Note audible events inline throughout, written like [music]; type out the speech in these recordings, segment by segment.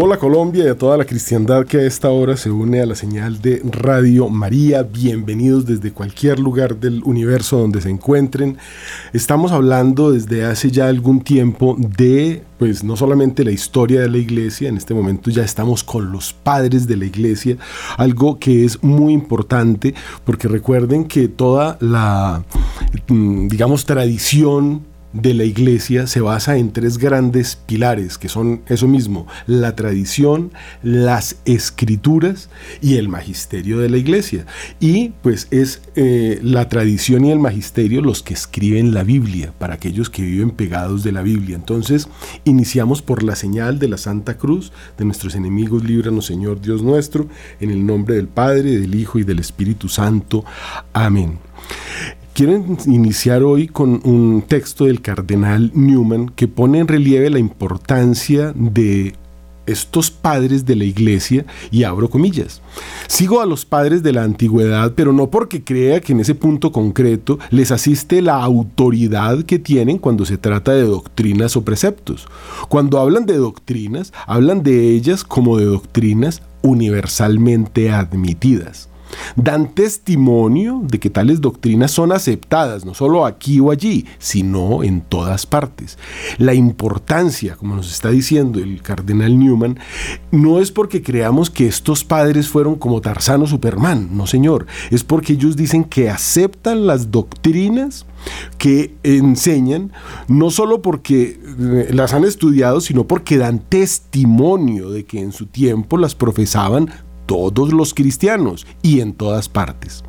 Hola Colombia y a toda la cristiandad que a esta hora se une a la señal de Radio María. Bienvenidos desde cualquier lugar del universo donde se encuentren. Estamos hablando desde hace ya algún tiempo de, pues no solamente la historia de la iglesia, en este momento ya estamos con los padres de la iglesia, algo que es muy importante porque recuerden que toda la, mm, digamos, tradición de la iglesia se basa en tres grandes pilares, que son eso mismo, la tradición, las escrituras y el magisterio de la iglesia. Y pues es eh, la tradición y el magisterio los que escriben la Biblia, para aquellos que viven pegados de la Biblia. Entonces, iniciamos por la señal de la Santa Cruz, de nuestros enemigos, líbranos Señor Dios nuestro, en el nombre del Padre, del Hijo y del Espíritu Santo. Amén. Quiero iniciar hoy con un texto del cardenal Newman que pone en relieve la importancia de estos padres de la iglesia, y abro comillas. Sigo a los padres de la antigüedad, pero no porque crea que en ese punto concreto les asiste la autoridad que tienen cuando se trata de doctrinas o preceptos. Cuando hablan de doctrinas, hablan de ellas como de doctrinas universalmente admitidas dan testimonio de que tales doctrinas son aceptadas, no solo aquí o allí, sino en todas partes. La importancia, como nos está diciendo el cardenal Newman, no es porque creamos que estos padres fueron como Tarzano Superman, no señor, es porque ellos dicen que aceptan las doctrinas que enseñan, no solo porque eh, las han estudiado, sino porque dan testimonio de que en su tiempo las profesaban todos los cristianos y en todas partes.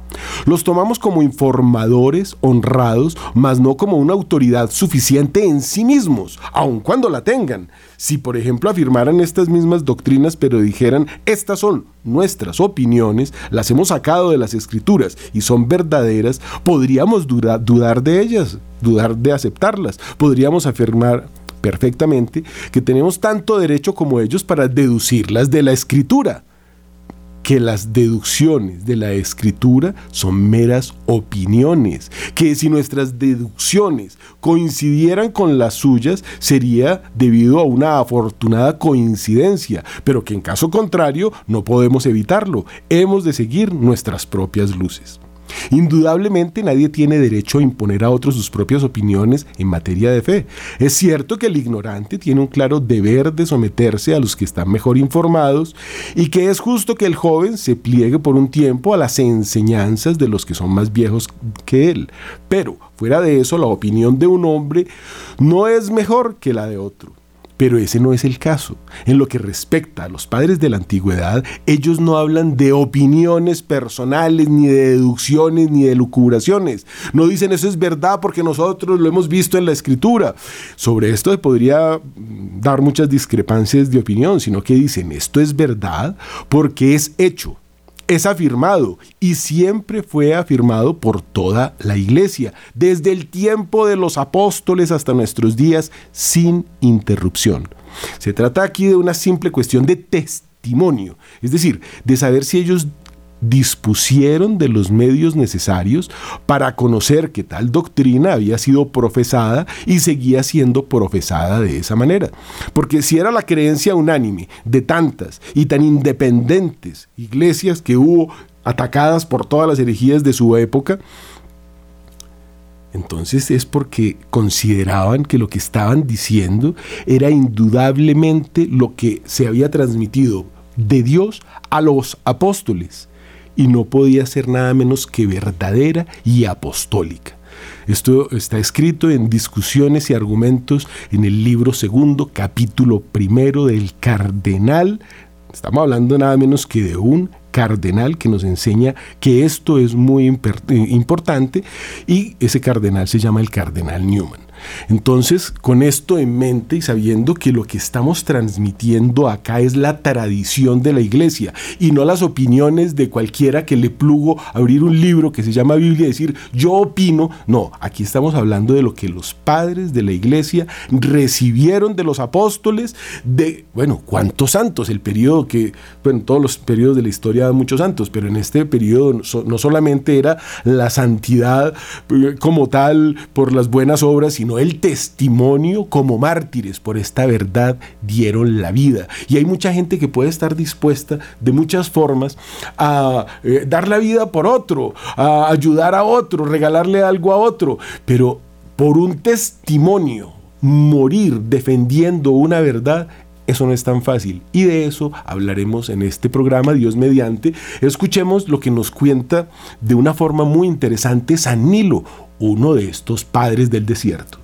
Los tomamos como informadores honrados, mas no como una autoridad suficiente en sí mismos, aun cuando la tengan. Si por ejemplo afirmaran estas mismas doctrinas pero dijeran, estas son nuestras opiniones, las hemos sacado de las escrituras y son verdaderas, podríamos dudar de ellas, dudar de aceptarlas. Podríamos afirmar perfectamente que tenemos tanto derecho como ellos para deducirlas de la escritura que las deducciones de la escritura son meras opiniones, que si nuestras deducciones coincidieran con las suyas sería debido a una afortunada coincidencia, pero que en caso contrario no podemos evitarlo, hemos de seguir nuestras propias luces. Indudablemente nadie tiene derecho a imponer a otros sus propias opiniones en materia de fe. Es cierto que el ignorante tiene un claro deber de someterse a los que están mejor informados y que es justo que el joven se pliegue por un tiempo a las enseñanzas de los que son más viejos que él. Pero, fuera de eso, la opinión de un hombre no es mejor que la de otro. Pero ese no es el caso. En lo que respecta a los padres de la antigüedad, ellos no hablan de opiniones personales, ni de deducciones, ni de lucubraciones. No dicen eso es verdad porque nosotros lo hemos visto en la escritura. Sobre esto se podría dar muchas discrepancias de opinión, sino que dicen esto es verdad porque es hecho es afirmado y siempre fue afirmado por toda la iglesia, desde el tiempo de los apóstoles hasta nuestros días, sin interrupción. Se trata aquí de una simple cuestión de testimonio, es decir, de saber si ellos dispusieron de los medios necesarios para conocer que tal doctrina había sido profesada y seguía siendo profesada de esa manera. Porque si era la creencia unánime de tantas y tan independientes iglesias que hubo atacadas por todas las herejías de su época, entonces es porque consideraban que lo que estaban diciendo era indudablemente lo que se había transmitido de Dios a los apóstoles y no podía ser nada menos que verdadera y apostólica. Esto está escrito en discusiones y argumentos en el libro segundo, capítulo primero del cardenal. Estamos hablando nada menos que de un cardenal que nos enseña que esto es muy importante y ese cardenal se llama el cardenal Newman. Entonces, con esto en mente y sabiendo que lo que estamos transmitiendo acá es la tradición de la iglesia y no las opiniones de cualquiera que le plugo abrir un libro que se llama Biblia y decir yo opino, no, aquí estamos hablando de lo que los padres de la iglesia recibieron de los apóstoles, de, bueno, cuántos santos, el periodo que, bueno, todos los periodos de la historia dan muchos santos, pero en este periodo no solamente era la santidad eh, como tal por las buenas obras, sino el testimonio como mártires por esta verdad dieron la vida. Y hay mucha gente que puede estar dispuesta de muchas formas a eh, dar la vida por otro, a ayudar a otro, regalarle algo a otro, pero por un testimonio, morir defendiendo una verdad eso no es tan fácil y de eso hablaremos en este programa, Dios mediante. Escuchemos lo que nos cuenta de una forma muy interesante San Nilo, uno de estos padres del desierto.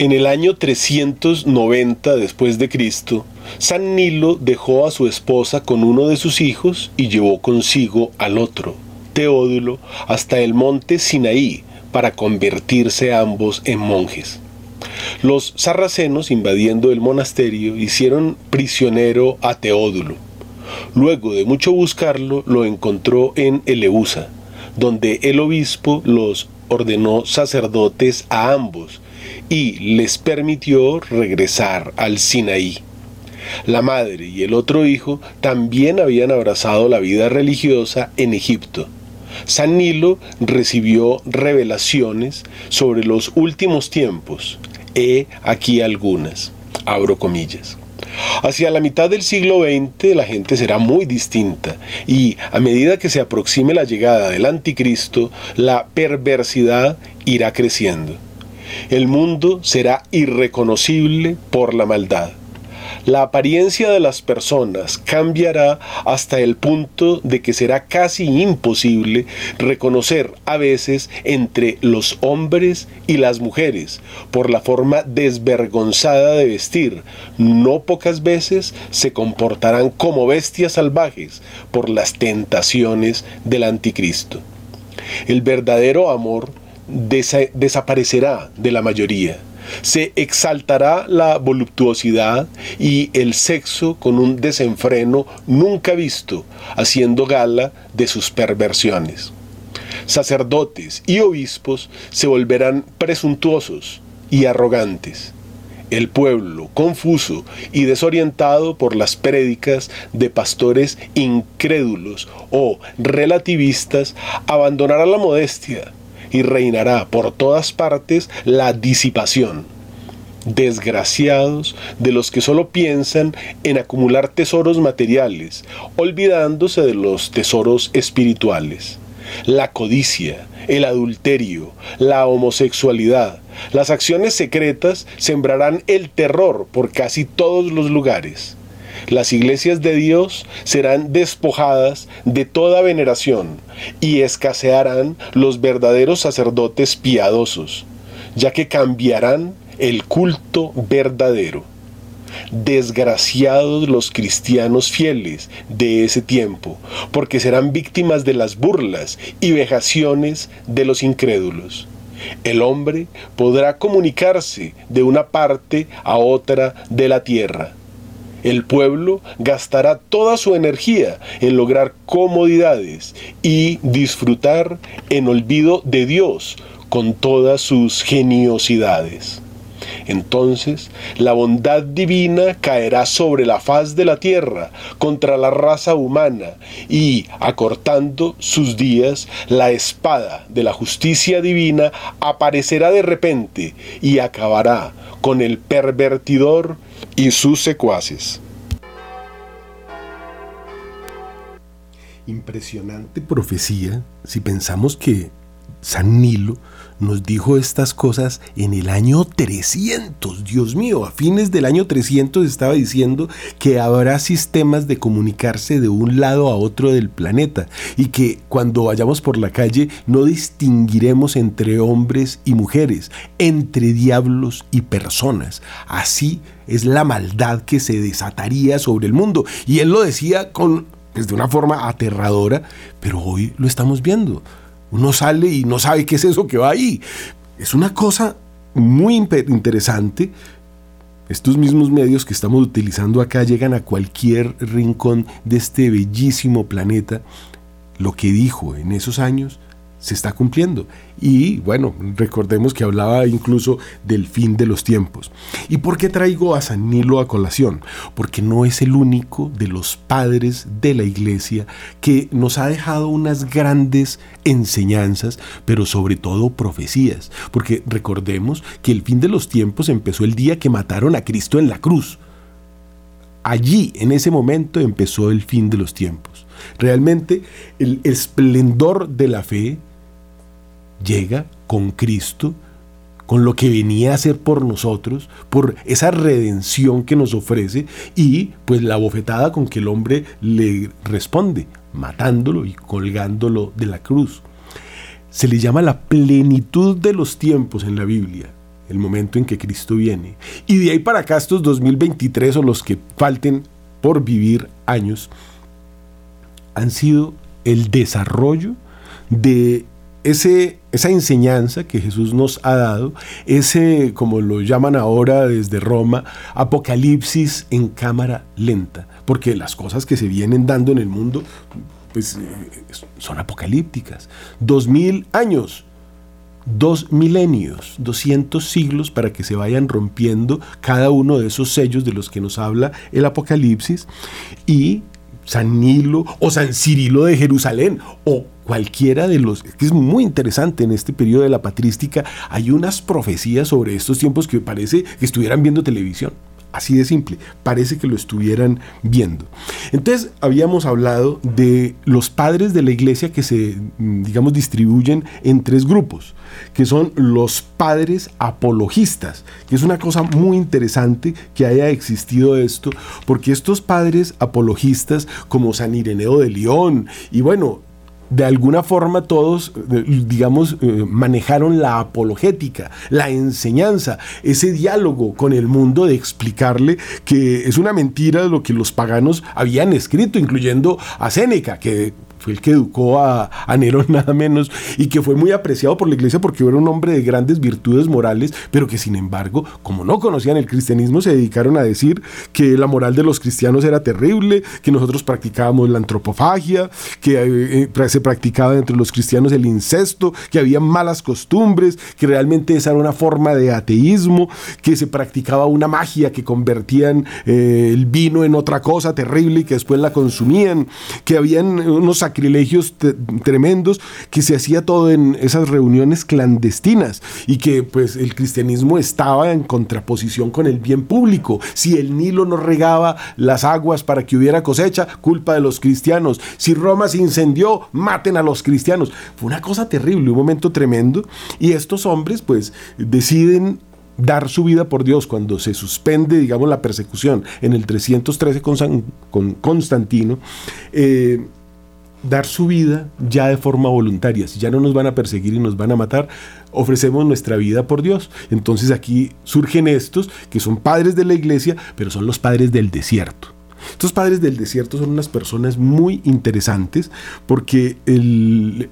En el año 390 después de Cristo, San Nilo dejó a su esposa con uno de sus hijos y llevó consigo al otro, Teodulo, hasta el monte Sinaí para convertirse ambos en monjes. Los sarracenos, invadiendo el monasterio, hicieron prisionero a Teodulo. Luego de mucho buscarlo, lo encontró en Eleusa, donde el obispo los ordenó sacerdotes a ambos y les permitió regresar al Sinaí. La madre y el otro hijo también habían abrazado la vida religiosa en Egipto. San Nilo recibió revelaciones sobre los últimos tiempos He aquí algunas. Abro comillas. Hacia la mitad del siglo XX la gente será muy distinta y a medida que se aproxime la llegada del anticristo, la perversidad irá creciendo. El mundo será irreconocible por la maldad la apariencia de las personas cambiará hasta el punto de que será casi imposible reconocer a veces entre los hombres y las mujeres por la forma desvergonzada de vestir. No pocas veces se comportarán como bestias salvajes por las tentaciones del anticristo. El verdadero amor desaparecerá de la mayoría se exaltará la voluptuosidad y el sexo con un desenfreno nunca visto, haciendo gala de sus perversiones. Sacerdotes y obispos se volverán presuntuosos y arrogantes. El pueblo, confuso y desorientado por las prédicas de pastores incrédulos o relativistas, abandonará la modestia, y reinará por todas partes la disipación. Desgraciados de los que solo piensan en acumular tesoros materiales, olvidándose de los tesoros espirituales. La codicia, el adulterio, la homosexualidad, las acciones secretas sembrarán el terror por casi todos los lugares las iglesias de Dios serán despojadas de toda veneración y escasearán los verdaderos sacerdotes piadosos, ya que cambiarán el culto verdadero. Desgraciados los cristianos fieles de ese tiempo, porque serán víctimas de las burlas y vejaciones de los incrédulos. El hombre podrá comunicarse de una parte a otra de la tierra, el pueblo gastará toda su energía en lograr comodidades y disfrutar en olvido de Dios con todas sus geniosidades. Entonces la bondad divina caerá sobre la faz de la tierra contra la raza humana y, acortando sus días, la espada de la justicia divina aparecerá de repente y acabará con el pervertidor y sus secuaces. Impresionante profecía si pensamos que San Nilo nos dijo estas cosas en el año 300. Dios mío, a fines del año 300 estaba diciendo que habrá sistemas de comunicarse de un lado a otro del planeta y que cuando vayamos por la calle no distinguiremos entre hombres y mujeres, entre diablos y personas. Así es la maldad que se desataría sobre el mundo. Y él lo decía con, pues, de una forma aterradora, pero hoy lo estamos viendo. Uno sale y no sabe qué es eso que va ahí. Es una cosa muy interesante. Estos mismos medios que estamos utilizando acá llegan a cualquier rincón de este bellísimo planeta. Lo que dijo en esos años se está cumpliendo. Y bueno, recordemos que hablaba incluso del fin de los tiempos. ¿Y por qué traigo a San Nilo a colación? Porque no es el único de los padres de la iglesia que nos ha dejado unas grandes enseñanzas, pero sobre todo profecías. Porque recordemos que el fin de los tiempos empezó el día que mataron a Cristo en la cruz. Allí, en ese momento, empezó el fin de los tiempos. Realmente el esplendor de la fe llega con Cristo, con lo que venía a hacer por nosotros, por esa redención que nos ofrece y pues la bofetada con que el hombre le responde, matándolo y colgándolo de la cruz. Se le llama la plenitud de los tiempos en la Biblia, el momento en que Cristo viene. Y de ahí para acá estos 2023 o los que falten por vivir años, han sido el desarrollo de ese, esa enseñanza que Jesús nos ha dado, ese, como lo llaman ahora desde Roma, apocalipsis en cámara lenta, porque las cosas que se vienen dando en el mundo pues, eh, son apocalípticas. Dos mil años, dos milenios, doscientos siglos para que se vayan rompiendo cada uno de esos sellos de los que nos habla el Apocalipsis y San Nilo o San Cirilo de Jerusalén o cualquiera de los, que es muy interesante en este periodo de la patrística, hay unas profecías sobre estos tiempos que parece que estuvieran viendo televisión. Así de simple, parece que lo estuvieran viendo. Entonces, habíamos hablado de los padres de la iglesia que se, digamos, distribuyen en tres grupos, que son los padres apologistas, que es una cosa muy interesante que haya existido esto, porque estos padres apologistas, como San Ireneo de León, y bueno, de alguna forma todos, digamos, eh, manejaron la apologética, la enseñanza, ese diálogo con el mundo de explicarle que es una mentira lo que los paganos habían escrito, incluyendo a Séneca, que fue el que educó a, Nerón [laughs] nada menos y que fue muy apreciado por la iglesia porque era un hombre de grandes virtudes morales, pero que sin embargo, como no conocían el cristianismo, se dedicaron a decir que la moral de los cristianos era terrible, que nosotros practicábamos la antropofagia, que eh, eh, se practicaba entre los cristianos el incesto, que había malas costumbres, que realmente esa era una forma de ateísmo, que se practicaba una magia que convertían eh, el vino en otra cosa terrible y que después la consumían, que habían unos sacrilegios tremendos, que se hacía todo en esas reuniones clandestinas y que pues el cristianismo estaba en contraposición con el bien público. Si el Nilo no regaba las aguas para que hubiera cosecha, culpa de los cristianos. Si Roma se incendió, maten a los cristianos. Fue una cosa terrible, un momento tremendo. Y estos hombres pues deciden dar su vida por Dios cuando se suspende, digamos, la persecución en el 313 con, con Constantino. Eh, dar su vida ya de forma voluntaria. Si ya no nos van a perseguir y nos van a matar, ofrecemos nuestra vida por Dios. Entonces aquí surgen estos que son padres de la iglesia, pero son los padres del desierto. Estos padres del desierto son unas personas muy interesantes porque el,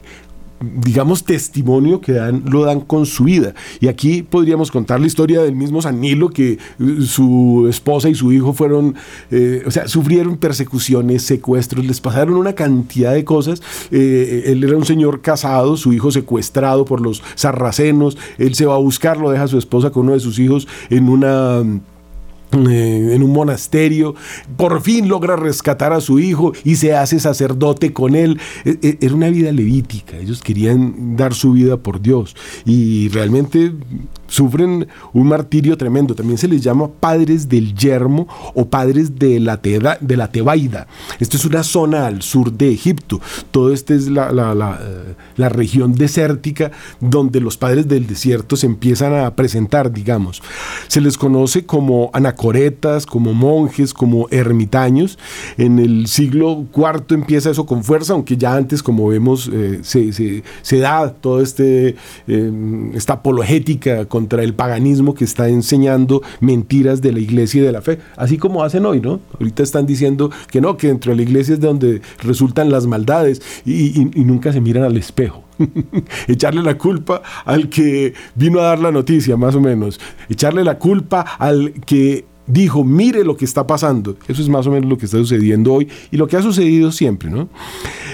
digamos, testimonio que dan, lo dan con su vida. Y aquí podríamos contar la historia del mismo San Nilo, que eh, su esposa y su hijo fueron, eh, o sea, sufrieron persecuciones, secuestros, les pasaron una cantidad de cosas. Eh, él era un señor casado, su hijo secuestrado por los sarracenos, él se va a buscar, deja a su esposa con uno de sus hijos en una eh, en un monasterio, por fin logra rescatar a su hijo y se hace sacerdote con él. E, e, era una vida levítica, ellos querían dar su vida por Dios y realmente sufren un martirio tremendo. También se les llama padres del yermo o padres de la, de la Tebaida. Esto es una zona al sur de Egipto. Todo esto es la, la, eh, la, región desértica donde los padres del desierto se empiezan a presentar, digamos. Se les conoce como anacoretas, como monjes, como ermitaños. En el siglo IV empieza eso con fuerza, aunque ya antes, como vemos, eh, se, da toda este, eh, esta apologética contra el paganismo que está enseñando mentiras de la iglesia y de la fe, así como hacen hoy, ¿no? Ahorita están diciendo que no, que dentro de la iglesia es de donde resultan las maldades y, nunca se miran al espejo. [laughs] echarle la culpa al que vino a dar la noticia, más o menos. Echarle la culpa al que dijo, mire lo que está pasando. Eso es más o menos lo que está sucediendo hoy y lo que ha sucedido siempre, ¿no?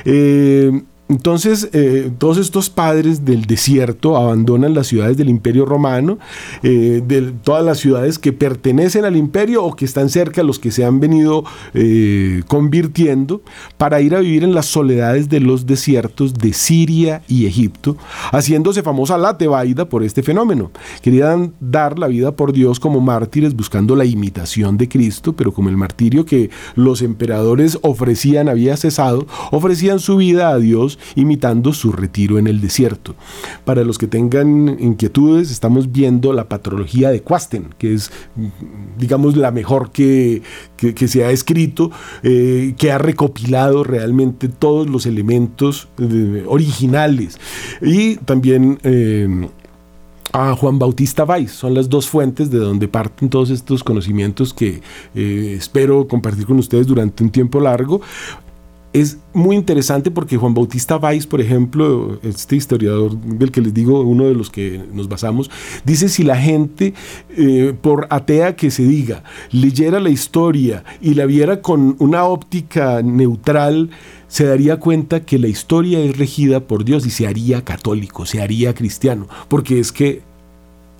Eh, Entonces, eh, todos estos padres del desierto abandonan las ciudades del imperio romano, eh, de todas las ciudades que pertenecen al imperio o que están cerca, los que se han venido eh, convirtiendo, para ir a vivir en las soledades de los desiertos de Siria y Egipto, haciéndose famosa la Tebaida por este fenómeno. Querían dar la vida por Dios como mártires buscando la imitación de Cristo, pero como el martirio que los emperadores ofrecían había cesado, ofrecían su vida a Dios imitando su retiro en el desierto. Para los que tengan inquietudes, estamos viendo la patrología de Quasten, que es, digamos, la mejor que, se ha escrito, eh, que ha recopilado realmente todos los elementos eh, originales. Y también... Eh, a Juan Bautista Valls. Son las dos fuentes de donde parten todos estos conocimientos que espero compartir con ustedes durante un tiempo largo es muy interesante porque Juan Bautista Valls, por ejemplo, este historiador del que les digo, uno de los que nos basamos, dice si la gente, eh, por atea que se diga, leyera la historia y la viera con una óptica neutral, se daría cuenta que la historia es regida por Dios y se haría católico, se haría cristiano, porque es que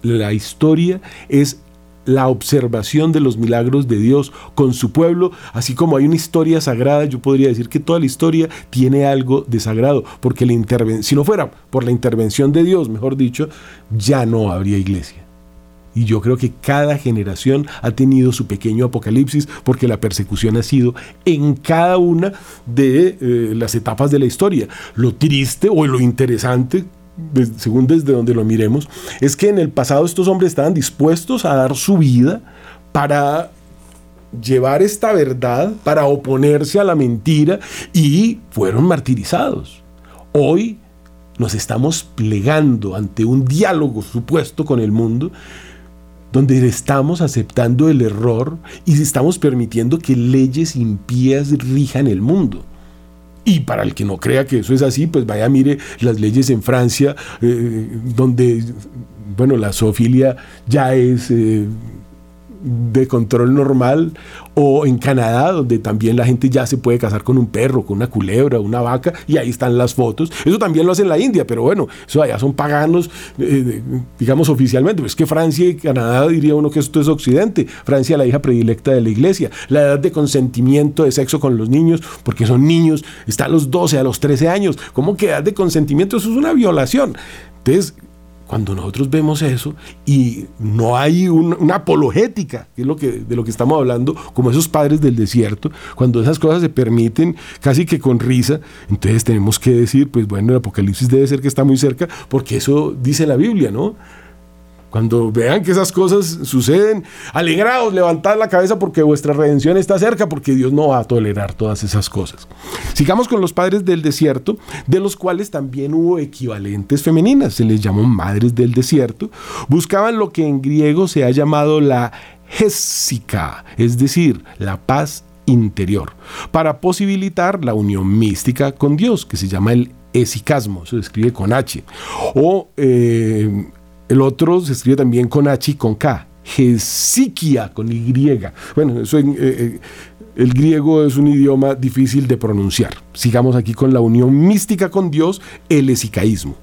la historia es la observación de los milagros de Dios con su pueblo, así como hay una historia sagrada, yo podría decir que toda la historia tiene algo de sagrado, porque la si no fuera por la intervención de Dios, mejor dicho, ya no habría iglesia. Y yo creo que cada generación ha tenido su pequeño apocalipsis porque la persecución ha sido en cada una de eh, las etapas de la historia. Lo triste o lo interesante según desde donde lo miremos, es que en el pasado estos hombres estaban dispuestos a dar su vida para llevar esta verdad, para oponerse a la mentira y fueron martirizados. Hoy nos estamos plegando ante un diálogo supuesto con el mundo donde estamos aceptando el error y estamos permitiendo que leyes impías rijan el mundo. Y para el que no crea que eso es así, pues vaya, mire las leyes en Francia, eh, donde, bueno, la zoofilia ya es eh, de control normal, o en Canadá, donde también la gente ya se puede casar con un perro, con una culebra, una vaca, y ahí están las fotos. Eso también lo hace en la India, pero bueno, eso allá son paganos, eh, digamos oficialmente. Pues es que Francia y Canadá diría uno que esto es Occidente. Francia, la hija predilecta de la iglesia. La edad de consentimiento de sexo con los niños, porque son niños, está a los 12, a los 13 años. ¿Cómo que edad de consentimiento? Eso es una violación. Entonces, cuando nosotros vemos eso y no hay una apologética, que es lo que, de lo que estamos hablando, como esos padres del desierto, cuando esas cosas se permiten casi que con risa, entonces tenemos que decir, pues bueno, el Apocalipsis debe ser que está muy cerca, porque eso dice la Biblia, ¿no? Cuando vean que esas cosas suceden, alegraos, levantad la cabeza porque vuestra redención está cerca, porque Dios no va a tolerar todas esas cosas. Sigamos con los padres del desierto, de los cuales también hubo equivalentes femeninas, se les llamó madres del desierto. Buscaban lo que en griego se ha llamado la Jésica, es decir, la paz interior, para posibilitar la unión mística con Dios, que se llama el esicasmo, se escribe con H, o eh, el otro se escribe también con H y con K. Gesiquia con Y. Bueno, eso eh, eh, el griego es un idioma difícil de pronunciar. Sigamos aquí con la unión mística con Dios, el esicaísmo.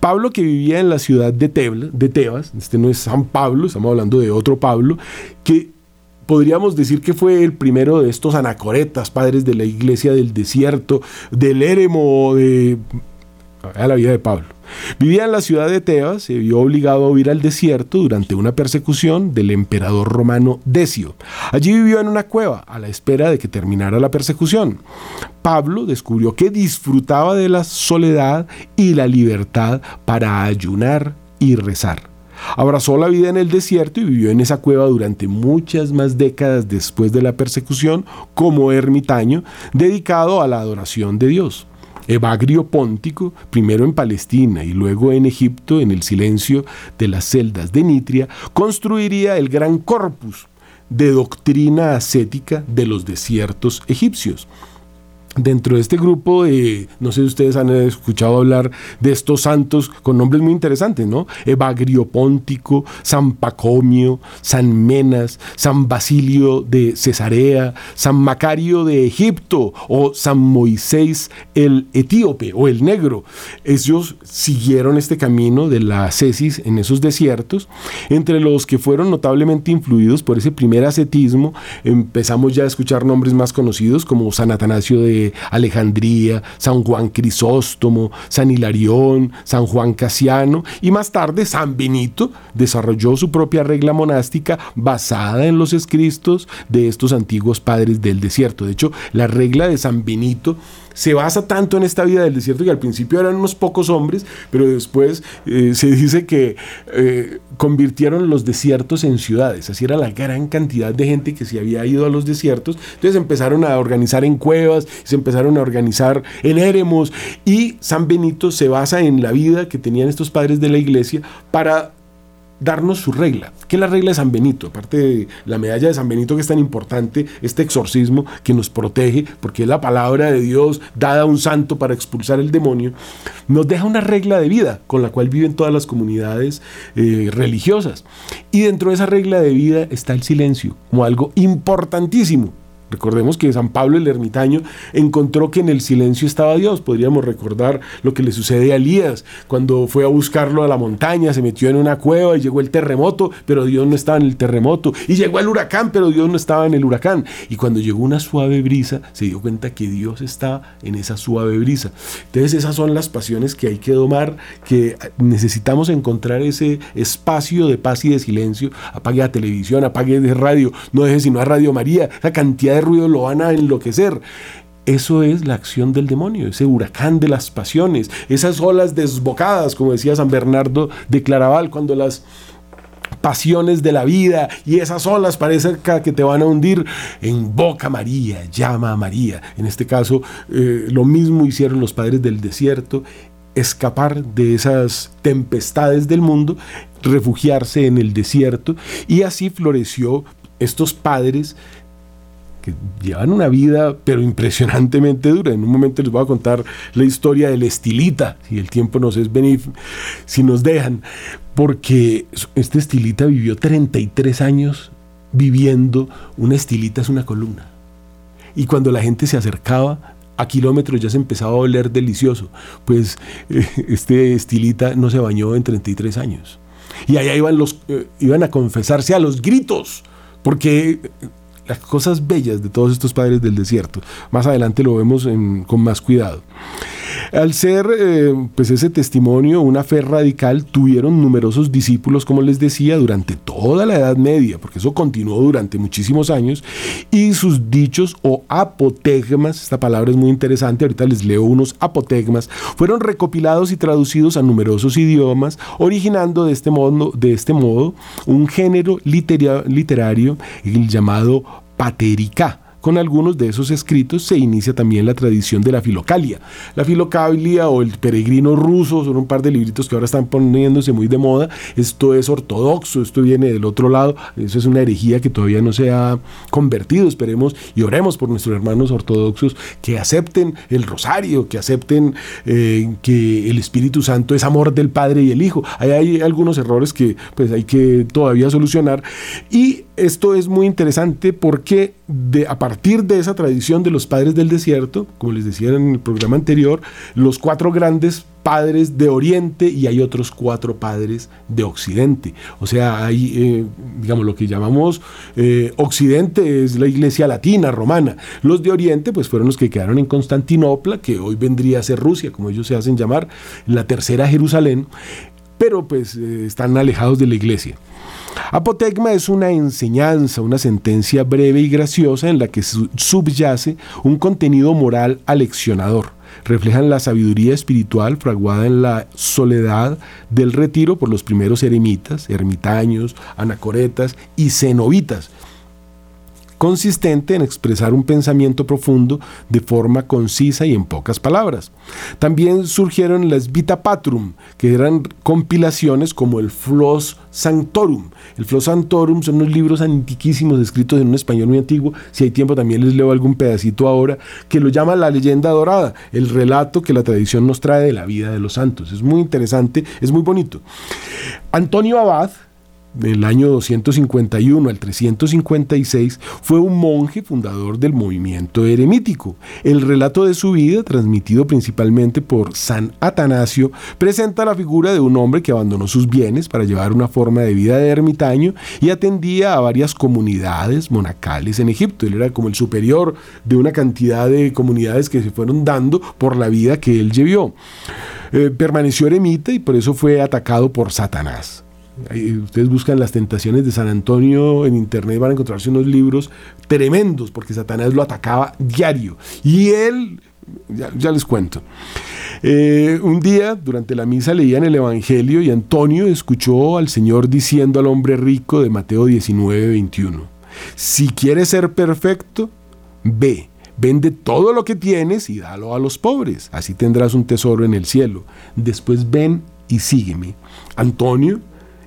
Pablo, que vivía en la ciudad de, de Tebas, este no es San Pablo, estamos hablando de otro Pablo, que podríamos decir que fue el primero de estos anacoretas, padres de la iglesia del desierto, del éremo, de a la vida de Pablo. Vivía en la ciudad de Tebas, se vio obligado a huir al desierto durante una persecución del emperador romano Decio. Allí vivió en una cueva a la espera de que terminara la persecución. Pablo descubrió que disfrutaba de la soledad y la libertad para ayunar y rezar. Abrazó la vida en el desierto y vivió en esa cueva durante muchas más décadas después de la persecución como ermitaño dedicado a la adoración de Dios. Evagrio Póntico, primero en Palestina y luego en Egipto, en el silencio de las celdas de Nitria, construiría el gran corpus de doctrina ascética de los desiertos egipcios. Dentro de este grupo de, no sé si ustedes han escuchado hablar de estos santos con nombres muy interesantes, ¿no? Evagrio Póntico, San Pacomio, San Menas, San Basilio de Cesarea, San Macario de Egipto o San Moisés el etíope o el negro. Ellos siguieron este camino de la cesis en esos desiertos, entre los que fueron notablemente influidos por ese primer ascetismo, empezamos ya a escuchar nombres más conocidos como San Atanasio de Alejandría, San Juan Crisóstomo, San Hilarión, San Juan Casiano y más tarde San Benito desarrolló su propia regla monástica basada en los escritos de estos antiguos padres del desierto. De hecho, la regla de San Benito se basa tanto en esta vida del desierto que al principio eran unos pocos hombres, pero después eh, se dice que eh, convirtieron los desiertos en ciudades. Así era la gran cantidad de gente que se había ido a los desiertos. Entonces empezaron a organizar en cuevas, se empezaron a organizar en éremos y San Benito se basa en la vida que tenían estos padres de la iglesia para darnos su regla. ¿Qué es la regla de San Benito? Aparte de la medalla de San Benito que es tan importante, este exorcismo que nos protege, porque es la palabra de Dios dada a un santo para expulsar el demonio, nos deja una regla de vida con la cual viven todas las comunidades eh, religiosas. Y dentro de esa regla de vida está el silencio, como algo importantísimo. Recordemos que San Pablo el ermitaño encontró que en el silencio estaba Dios. Podríamos recordar lo que le sucede a Elías cuando fue a buscarlo a la montaña, se metió en una cueva y llegó el terremoto, pero Dios no estaba en el terremoto. Y llegó el huracán, pero Dios no estaba en el huracán. Y cuando llegó una suave brisa, se dio cuenta que Dios estaba en esa suave brisa. Entonces esas son las pasiones que hay que domar, que necesitamos encontrar ese espacio de paz y de silencio. Apague la televisión, apague de radio, no deje sino a Radio María, la cantidad de ruido lo van a enloquecer. Eso es la acción del demonio, ese huracán de las pasiones, esas olas desbocadas, como decía San Bernardo de Claraval, cuando las pasiones de la vida y esas olas parecen que te van a hundir. En boca María, llama a María. En este caso, eh, lo mismo hicieron los padres del desierto, escapar de esas tempestades del mundo, refugiarse en el desierto y así floreció estos padres que llevan una vida pero impresionantemente dura. En un momento les voy a contar la historia del estilita, si el tiempo nos es venir, si nos dejan, porque este estilita vivió 33 años viviendo, una estilita es una columna. Y cuando la gente se acercaba, a kilómetros ya se empezaba a oler delicioso. Pues este estilita no se bañó en 33 años. Y allá iban, los, eh, iban a confesarse a los gritos, porque cosas bellas de todos estos padres del desierto. Más adelante lo vemos con más cuidado. Al ser eh, pues ese testimonio, una fe radical, tuvieron numerosos discípulos, como les decía, durante toda la Edad Media, porque eso continuó durante muchísimos años, y sus dichos o apotegmas, esta palabra es muy interesante, ahorita les leo unos apotegmas, fueron recopilados y traducidos a numerosos idiomas, originando de este modo, de este modo un género literario llamado paterica con algunos de esos escritos se inicia también la tradición de la filocalia. La filocalia o el peregrino ruso son un par de libritos que ahora están poniéndose muy de moda. Esto es ortodoxo, esto viene del otro lado. Eso es una herejía que todavía no se ha convertido. Esperemos y oremos por nuestros hermanos ortodoxos que acepten el rosario, que acepten eh, que el Espíritu Santo es amor del Padre y el Hijo. Hay algunos errores que pues hay que todavía solucionar. Y esto es muy interesante porque de, a partir de esa tradición de los padres del desierto, como les decía en el programa anterior, los cuatro grandes padres de Oriente y hay otros cuatro padres de Occidente. O sea, hay, eh, digamos, lo que llamamos eh, Occidente es la iglesia latina, romana. Los de Oriente, pues fueron los que quedaron en Constantinopla, que hoy vendría a ser Rusia, como ellos se hacen llamar, la tercera Jerusalén, pero pues eh, están alejados de la iglesia. Apotegma es una enseñanza, una sentencia breve y graciosa en la que subyace un contenido moral aleccionador. Reflejan la sabiduría espiritual fraguada en la soledad del retiro por los primeros eremitas, ermitaños, anacoretas y cenobitas, consistente en expresar un pensamiento profundo de forma concisa y en pocas palabras. También surgieron las Vita Patrum, que eran compilaciones como el Flos Sanctorum. El Flos Sanctorum son unos libros antiquísimos escritos en un español muy antiguo. Si hay tiempo también les leo algún pedacito ahora, que lo llama la leyenda dorada, el relato que la tradición nos trae de la vida de los santos. Es muy interesante, es muy bonito. Antonio Abad, del año 251 al 356, fue un monje fundador del movimiento eremítico. El relato de su vida, transmitido principalmente por San Atanasio, presenta la figura de un hombre que abandonó sus bienes para llevar una forma de vida de ermitaño y atendía a varias comunidades monacales en Egipto. Él era como el superior de una cantidad de comunidades que se fueron dando por la vida que él llevó. Eh, permaneció eremita y por eso fue atacado por Satanás ustedes buscan las tentaciones de San Antonio en internet van a encontrarse unos libros tremendos porque Satanás lo atacaba diario. Y él, ya, les cuento. Eh, un día, durante la misa, leían el Evangelio y Antonio escuchó al Señor diciendo al hombre rico de Mateo 19, 21, si quieres ser perfecto, ve, vende todo lo que tienes y dalo a los pobres, así tendrás un tesoro en el cielo. Después ven y sígueme. Antonio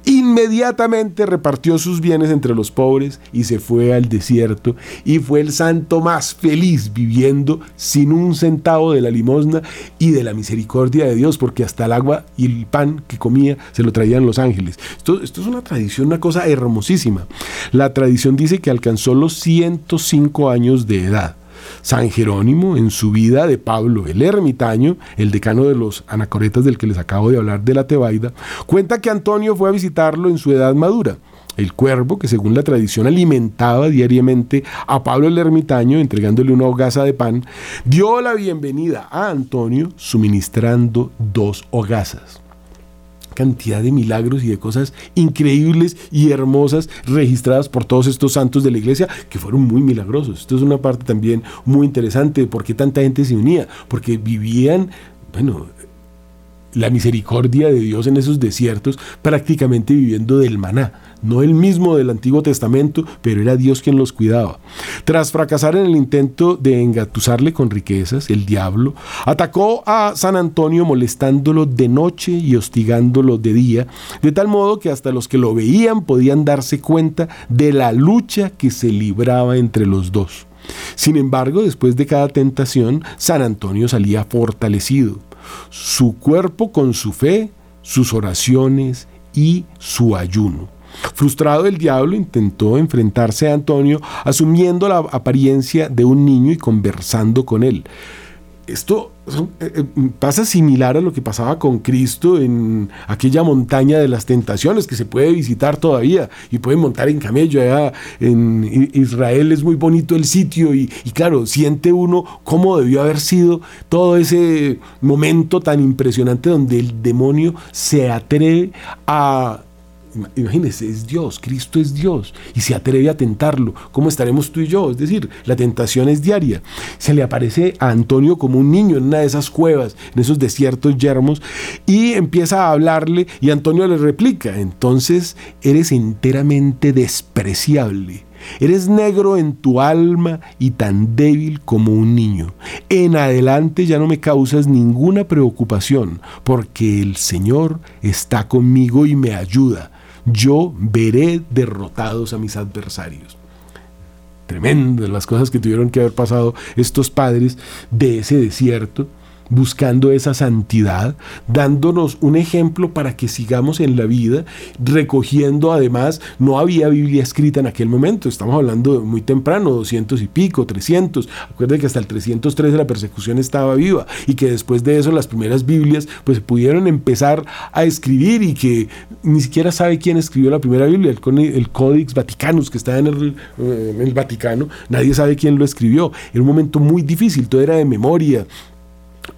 Inmediatamente repartió sus bienes entre los pobres y se fue al desierto y fue el santo más feliz viviendo sin un centavo de la limosna y de la misericordia de Dios, porque hasta el agua y el pan que comía se lo traían los ángeles. Esto, esto es una tradición, una cosa hermosísima. La tradición dice que alcanzó los 105 años de edad. San Jerónimo, en su vida de Pablo el ermitaño, el decano de los anacoretas del que les acabo de hablar de la Tebaida, cuenta que Antonio fue a visitarlo en su edad madura. El cuervo, que según la tradición alimentaba diariamente a Pablo el ermitaño, entregándole una hogaza de pan, dio la bienvenida a Antonio suministrando dos hogazas cantidad de milagros y de cosas increíbles y hermosas registradas por todos estos santos de la iglesia que fueron muy milagrosos. Esto es una parte también muy interesante de por qué tanta gente se unía, porque vivían, bueno, la misericordia de Dios en esos desiertos, prácticamente viviendo del maná no el mismo del Antiguo Testamento, pero era Dios quien los cuidaba. Tras fracasar en el intento de engatusarle con riquezas, el diablo atacó a San Antonio molestándolo de noche y hostigándolo de día, de tal modo que hasta los que lo veían podían darse cuenta de la lucha que se libraba entre los dos. Sin embargo, después de cada tentación, San Antonio salía fortalecido, su cuerpo con su fe, sus oraciones y su ayuno. Frustrado el diablo intentó enfrentarse a Antonio asumiendo la apariencia de un niño y conversando con él. Esto eh, eh, pasa similar a lo que pasaba con Cristo en aquella montaña de las tentaciones que se puede visitar todavía y pueden montar en camello. Allá en Israel es muy bonito el sitio y, y claro, siente uno cómo debió haber sido todo ese momento tan impresionante donde el demonio se atreve a Imagínense, es Dios, Cristo es Dios y se atreve a tentarlo. ¿Cómo estaremos tú y yo? Es decir, la tentación es diaria. Se le aparece a Antonio como un niño en una de esas cuevas, en esos desiertos yermos, y empieza a hablarle y Antonio le replica, entonces eres enteramente despreciable. Eres negro en tu alma y tan débil como un niño. En adelante ya no me causas ninguna preocupación, porque el Señor está conmigo y me ayuda yo veré derrotados a mis adversarios. Tremendas las cosas que tuvieron que haber pasado estos padres de ese desierto buscando esa santidad, dándonos un ejemplo para que sigamos en la vida, recogiendo además, no había Biblia escrita en aquel momento, estamos hablando muy temprano, 200 y pico, 300, acuérdense que hasta el 313 la persecución estaba viva y que después de eso las primeras Biblias pues pudieron empezar a escribir y que ni siquiera sabe quién escribió la primera Biblia, el, Codex Vaticanus que está en el, eh, en el Vaticano, nadie sabe quién lo escribió, era un momento muy difícil, todo era de memoria,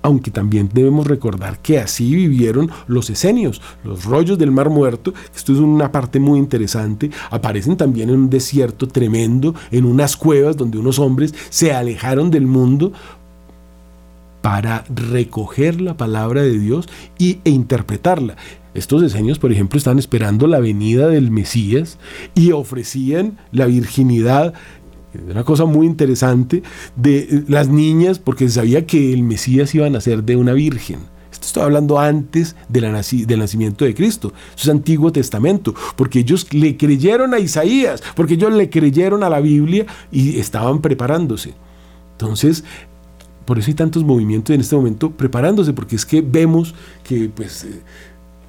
aunque también debemos recordar que así vivieron los esenios, los rollos del Mar Muerto, esto es una parte muy interesante, aparecen también en un desierto tremendo, en unas cuevas donde unos hombres se alejaron del mundo para recoger la palabra de Dios y, e interpretarla. Estos esenios, por ejemplo, están esperando la venida del Mesías y ofrecían la virginidad una cosa muy interesante de eh, las niñas, porque se sabía que el Mesías iba a nacer de una virgen. Esto estoy hablando antes de la del nacimiento de Cristo. Eso es Antiguo Testamento, porque ellos le creyeron a Isaías, porque ellos le creyeron a la Biblia y estaban preparándose. Entonces, por eso hay tantos movimientos en este momento preparándose, porque es que vemos que pues eh,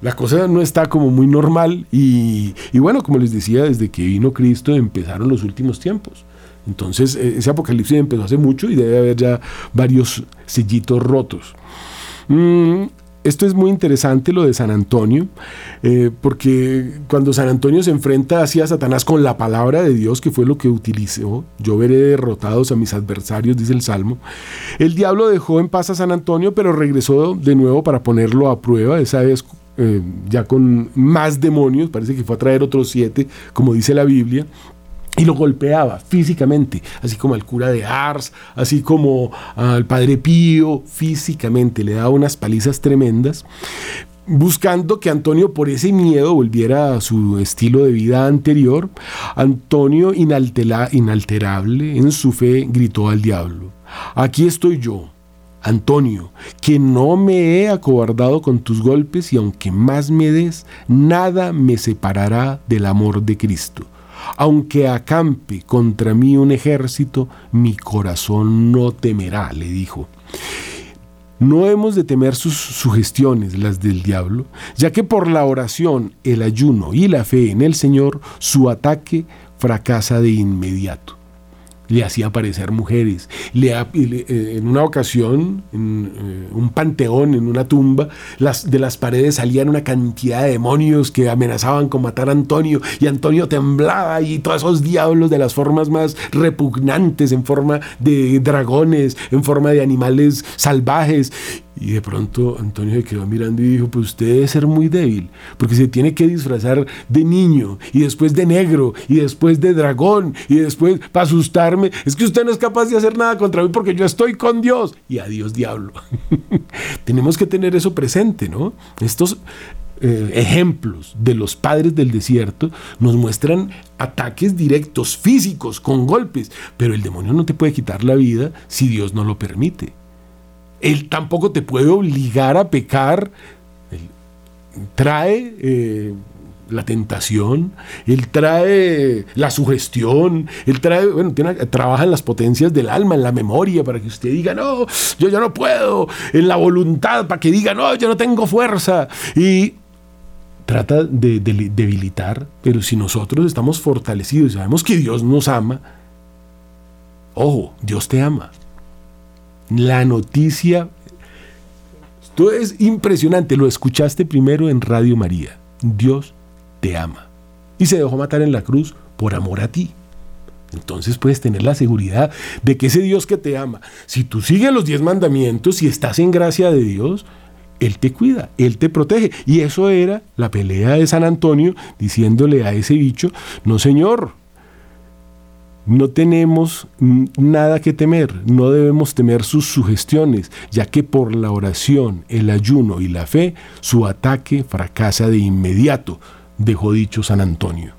la cosa no está como muy normal y, y, bueno, como les decía, desde que vino Cristo empezaron los últimos tiempos. Entonces e, ese apocalipsis empezó hace mucho y debe haber ya varios sellitos rotos. Mm, esto es muy interesante lo de San Antonio, eh, porque cuando San Antonio se enfrenta hacia Satanás con la palabra de Dios, que fue lo que utilizó, yo veré derrotados a mis adversarios, dice el Salmo, el diablo dejó en paz a San Antonio, pero regresó de nuevo para ponerlo a prueba, esa vez eh, ya con más demonios, parece que fue a traer otros siete, como dice la Biblia, y lo golpeaba físicamente, así como al cura de Ars, así como al padre Pío, físicamente, le daba unas palizas tremendas, buscando que Antonio por ese miedo volviera a su estilo de vida anterior. Antonio, inalterable en su fe, gritó al diablo, aquí estoy yo. Antonio, que no me he acobardado con tus golpes y aunque más me des, nada me separará del amor de Cristo. Aunque acampe contra mí un ejército, mi corazón no temerá, le dijo. No hemos de temer sus sugestiones, las del diablo, ya que por la oración, el ayuno y la fe en el Señor, su ataque fracasa de inmediato le hacía aparecer mujeres. Le, eh, en una ocasión, en eh, un panteón, en una tumba, las, de las paredes salían una cantidad de demonios que amenazaban con matar a Antonio y Antonio temblaba y todos esos diablos de las formas más repugnantes, en forma de dragones, en forma de animales salvajes. Y de pronto Antonio se quedó mirando y dijo, pues usted debe ser muy débil, porque se tiene que disfrazar de niño y después de negro y después de dragón y después para asustarme. Es que usted no es capaz de hacer nada contra mí porque yo estoy con Dios. Y adiós diablo. [laughs] Tenemos que tener eso presente, ¿no? Estos eh, ejemplos de los padres del desierto nos muestran ataques directos, físicos, con golpes, pero el demonio no te puede quitar la vida si Dios no lo permite. Él tampoco te puede obligar a pecar. trae eh, la tentación, él trae la sugestión, él trae, bueno, trabaja en las potencias del alma, en la memoria, para que usted diga, no, yo ya no puedo, en la voluntad, para que diga, no, yo no tengo fuerza. Y trata de debilitar, pero si nosotros estamos fortalecidos y sabemos que Dios nos ama, ojo, Dios te ama la noticia. Esto es impresionante, lo escuchaste primero en Radio María. Dios te ama. Y se dejó matar en la cruz por amor a ti. Entonces puedes tener la seguridad de que ese Dios que te ama, si tú sigues los diez mandamientos y estás en gracia de Dios, Él te cuida, Él te protege. Y eso era la pelea de San Antonio diciéndole a ese bicho, no señor, no tenemos nada que temer, no debemos temer sus sugestiones, ya que por la oración, el ayuno y la fe, su ataque fracasa de inmediato, dejó dicho San Antonio.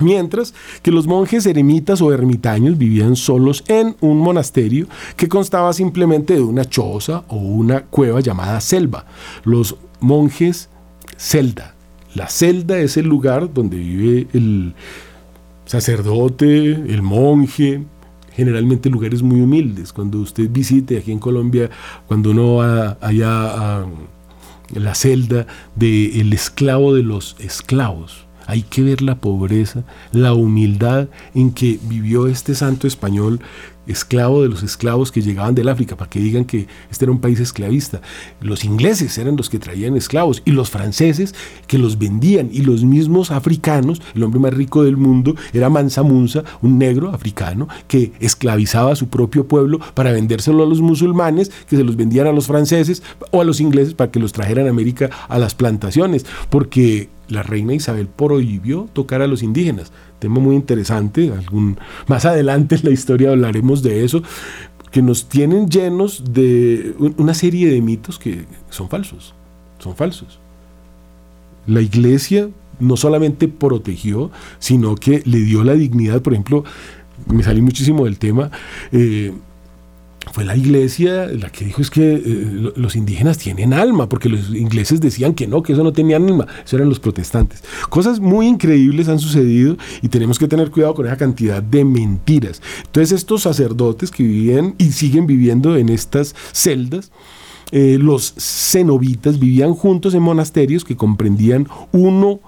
Mientras que los monjes eremitas o ermitaños vivían solos en un monasterio que constaba simplemente de una choza o una cueva llamada selva. Los monjes celda. La celda es el lugar donde vive el, sacerdote, el monje, generalmente lugares muy humildes. Cuando usted visite aquí en Colombia, cuando uno va allá a la celda del esclavo de los esclavos, hay que ver la pobreza, la humildad en que vivió este santo español esclavo de los esclavos que llegaban del África, para que digan que este era un país esclavista. Los ingleses eran los que traían esclavos y los franceses que los vendían y los mismos africanos, el hombre más rico del mundo era Mansa Munsa, un negro africano que esclavizaba a su propio pueblo para vendérselo a los musulmanes, que se los vendían a los franceses o a los ingleses para que los trajeran a América a las plantaciones, porque la reina Isabel prohibió tocar a los indígenas tema muy interesante. Algún, más adelante en la historia hablaremos de eso, que nos tienen llenos de una serie de mitos que son falsos, son falsos. La iglesia no solamente protegió, sino que le dio la dignidad, por ejemplo, me salí muchísimo del tema. Eh, fue la iglesia la que dijo es que eh, los indígenas tienen alma, porque los ingleses decían que no, que eso no tenía alma, eso eran los protestantes. Cosas muy increíbles han sucedido y tenemos que tener cuidado con esa cantidad de mentiras. Entonces estos sacerdotes que vivían y siguen viviendo en estas celdas, eh, los cenobitas vivían juntos en monasterios que comprendían uno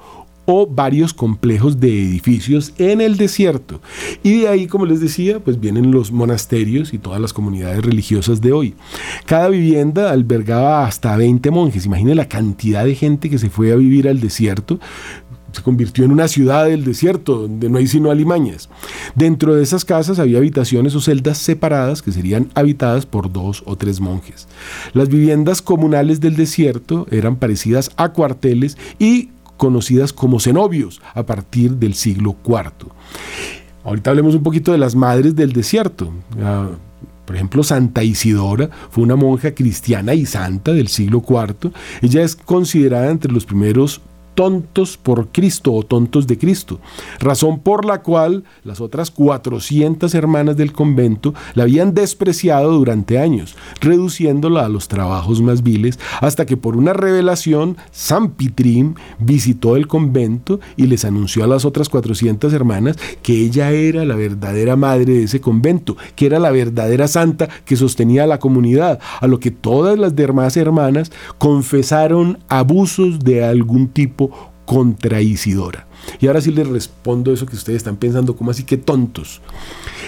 o varios complejos de edificios en el desierto. Y de ahí, como les decía, pues vienen los monasterios y todas las comunidades religiosas de hoy. Cada vivienda albergaba hasta 20 monjes. Imaginen la cantidad de gente que se fue a vivir al desierto se convirtió en una ciudad del desierto, donde no hay sino alimañas. Dentro de esas casas había habitaciones o celdas separadas que serían habitadas por dos o tres monjes. Las viviendas comunales del desierto eran parecidas a cuarteles y conocidas como cenobios a partir del siglo IV. Ahorita hablemos un poquito de las madres del desierto. Ah, por ejemplo, Santa Isidora fue una monja cristiana y santa del siglo IV. Ella es considerada entre los primeros tontos por Cristo o tontos de Cristo, razón por la cual las otras 400 hermanas del convento la habían despreciado durante años, reduciéndola a los trabajos más viles, hasta que por una revelación San Pitrín visitó el convento y les anunció a las otras 400 hermanas que ella era la verdadera madre de ese convento, que era la verdadera santa que sostenía a la comunidad, a lo que todas las demás hermanas confesaron abusos de algún tipo contra Isidora. Y ahora sí les respondo eso que ustedes están pensando, como así que tontos?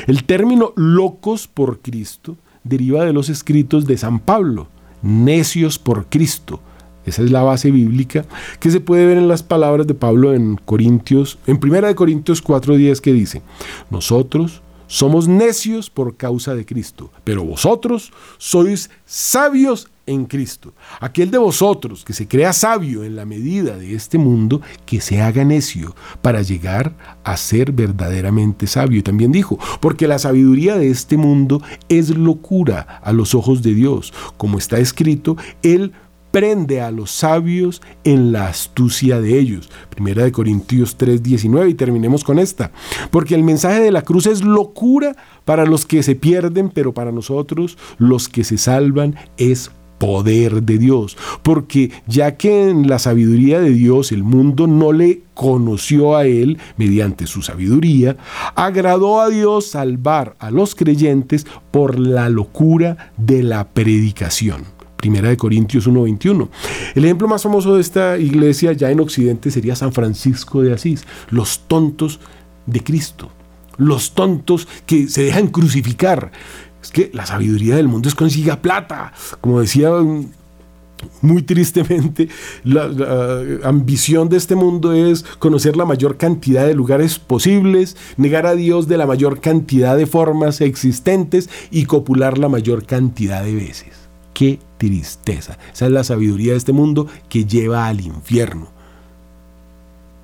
El término locos por Cristo deriva de los escritos de San Pablo, necios por Cristo. Esa es la base bíblica que se puede ver en las palabras de Pablo en Corintios, en 1 Corintios 4:10 que dice, "Nosotros somos necios por causa de Cristo, pero vosotros sois sabios en Cristo. Aquel de vosotros que se crea sabio en la medida de este mundo, que se haga necio para llegar a ser verdaderamente sabio. Y también dijo, porque la sabiduría de este mundo es locura a los ojos de Dios. Como está escrito, Él prende a los sabios en la astucia de ellos. Primera de Corintios 3:19 y terminemos con esta. Porque el mensaje de la cruz es locura para los que se pierden, pero para nosotros los que se salvan es poder de Dios, porque ya que en la sabiduría de Dios el mundo no le conoció a Él mediante su sabiduría, agradó a Dios salvar a los creyentes por la locura de la predicación. Primera de Corintios 1:21. El ejemplo más famoso de esta iglesia ya en Occidente sería San Francisco de Asís, los tontos de Cristo, los tontos que se dejan crucificar, es que la sabiduría del mundo es consiga plata. Como decía muy tristemente, la, ambición de este mundo es conocer la mayor cantidad de lugares posibles, negar a Dios de la mayor cantidad de formas existentes y copular la mayor cantidad de veces. Qué tristeza. Esa es la sabiduría de este mundo que lleva al infierno.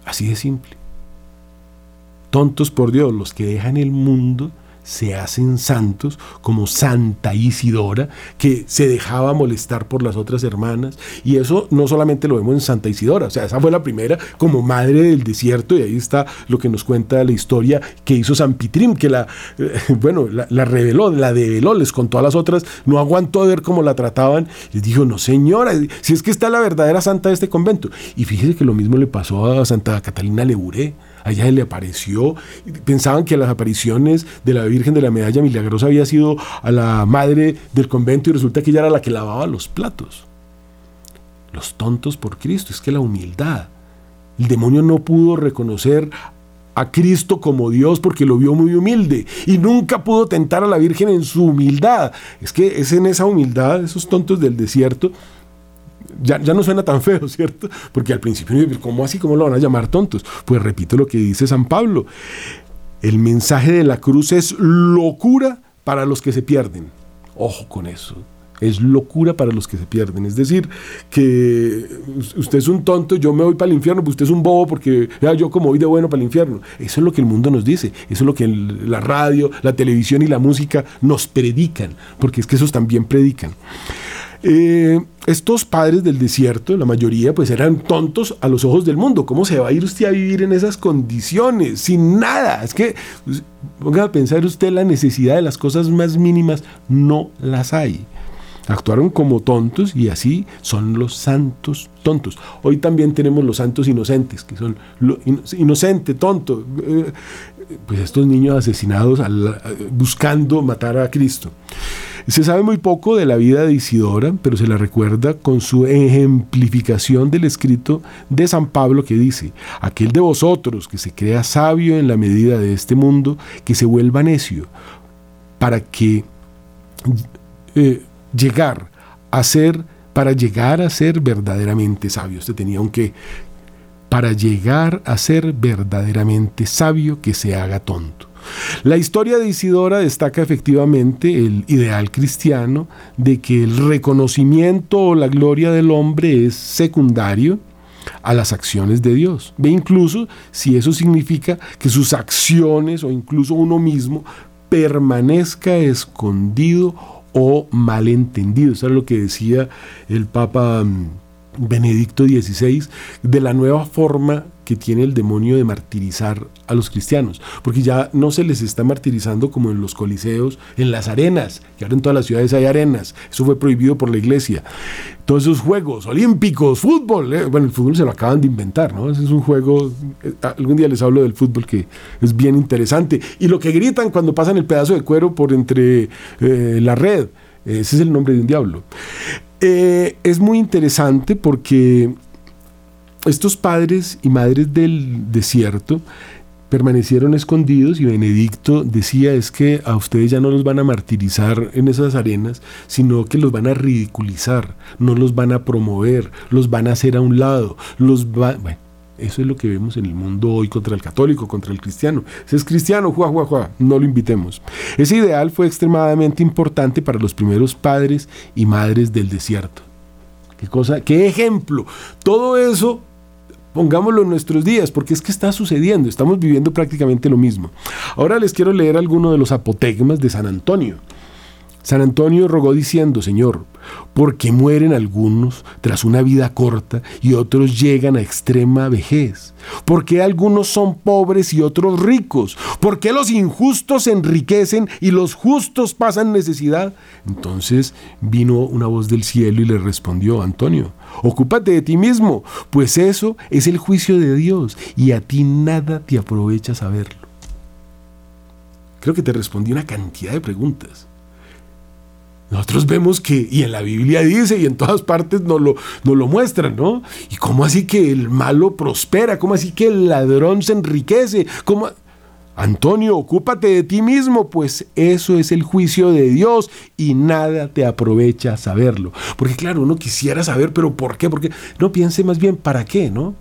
Así de simple. Tontos por Dios, los que dejan el mundo se hacen santos, como Santa Isidora, que se dejaba molestar por las otras hermanas. Y eso no solamente lo vemos en Santa Isidora, o sea, esa fue la primera como madre del desierto, y ahí está lo que nos cuenta la historia que hizo San Pitrim, que la, eh, [laughs] bueno, la, reveló, la develó, les contó a las otras, no aguantó ver cómo la trataban, les dijo, no señora, si es que está la verdadera santa de este convento. Y fíjese que lo mismo le pasó a Santa Catalina Leburé allá le apareció. Pensaban que las apariciones de la Virgen de la Medalla Milagrosa había sido a la madre del convento y resulta que ella era la que lavaba los platos. Los tontos por Cristo, es que la humildad. El demonio no pudo reconocer a Cristo como Dios porque lo vio muy humilde y nunca pudo tentar a la Virgen en su humildad. Es que es en esa humildad, esos tontos del desierto, ya, no suena tan feo, [laughs] ¿cierto? Porque al principio, ¿cómo así? ¿Cómo lo van a llamar tontos? Pues repito lo que dice San Pablo. El mensaje de la cruz es locura para los que se pierden. Ojo con eso. Es locura para los que se pierden. Es decir, que usted es un tonto, yo me voy para el infierno, pues usted es un bobo porque yo como voy de bueno para el infierno. Eso es lo que el mundo nos dice. Eso es lo que la radio, la televisión y la música nos predican. Porque es que esos también predican. Eh, estos padres del desierto, la mayoría, pues eran tontos a los ojos del mundo. ¿Cómo se va a ir usted a vivir en esas condiciones? Sin nada. Es que, pues, ponga a pensar usted la necesidad de las cosas más mínimas, no las hay. Actuaron como tontos y así son los santos tontos. Hoy también tenemos los santos inocentes, que son inocente, tonto. Eh, pues estos niños asesinados buscando matar a Cristo. Se sabe muy poco de la vida de Isidora, pero se la recuerda con su ejemplificación del escrito de San Pablo que dice, aquel de vosotros que se crea sabio en la medida de este mundo, que se vuelva necio, para que eh, llegar a ser, para llegar a ser verdaderamente sabio. Usted tenía un que, para llegar a ser verdaderamente sabio, que se haga tonto. La historia de Isidora destaca efectivamente el ideal cristiano de que el reconocimiento o la gloria del hombre es secundario a las acciones de Dios. Ve incluso si eso significa que sus acciones o incluso uno mismo permanezca escondido o malentendido. Eso es lo que decía el Papa mm, Benedicto XVI de la nueva forma que tiene el demonio de martirizar a los cristianos, porque ya no se les está martirizando como en los coliseos, en las arenas, que ahora en todas las ciudades hay arenas, eso fue prohibido por la iglesia. Todos esos juegos olímpicos, fútbol, eh, bueno, el fútbol se lo acaban de inventar, ¿no? Ese es un juego, eh, algún día les hablo del fútbol que es bien interesante, y lo que gritan cuando pasan el pedazo de cuero por entre eh, la red, ese es el nombre de un diablo. Es muy interesante porque estos padres y madres del desierto permanecieron escondidos y Benedicto decía es que a ustedes ya no los van a martirizar en esas arenas, sino que los van a ridiculizar, no los van a promover, los van a hacer a un lado, los eso es lo que vemos en el mundo hoy contra el católico, contra el cristiano. Si es cristiano, juá, juá, juá, no lo invitemos. Ese ideal fue extremadamente importante para los primeros padres y madres del desierto. Qué cosa, qué ejemplo. Todo eso Pongámoslo en nuestros días, porque es que está sucediendo, estamos viviendo prácticamente lo mismo. Ahora les quiero leer algunos de los apotegmas de San Antonio. San Antonio rogó diciendo, Señor, ¿por qué mueren algunos tras una vida corta y otros llegan a extrema vejez? ¿Por qué algunos son pobres y otros ricos? ¿Por qué los injustos se enriquecen y los justos pasan necesidad? Entonces vino una voz del cielo y le respondió, Antonio, ocúpate de ti mismo, pues eso es el juicio de Dios y a ti nada te aprovecha saberlo. Creo que te respondí una cantidad de preguntas. Nosotros vemos que, y en la Biblia dice, y en todas partes nos lo, lo muestran, ¿no? ¿Y cómo así que el malo prospera? ¿Cómo así que el ladrón se enriquece? ¿Cómo? Antonio, ocúpate de ti mismo, pues eso es el juicio de Dios y nada te aprovecha saberlo. Porque claro, uno quisiera saber, pero ¿por qué? Porque no piense más bien para qué, ¿no?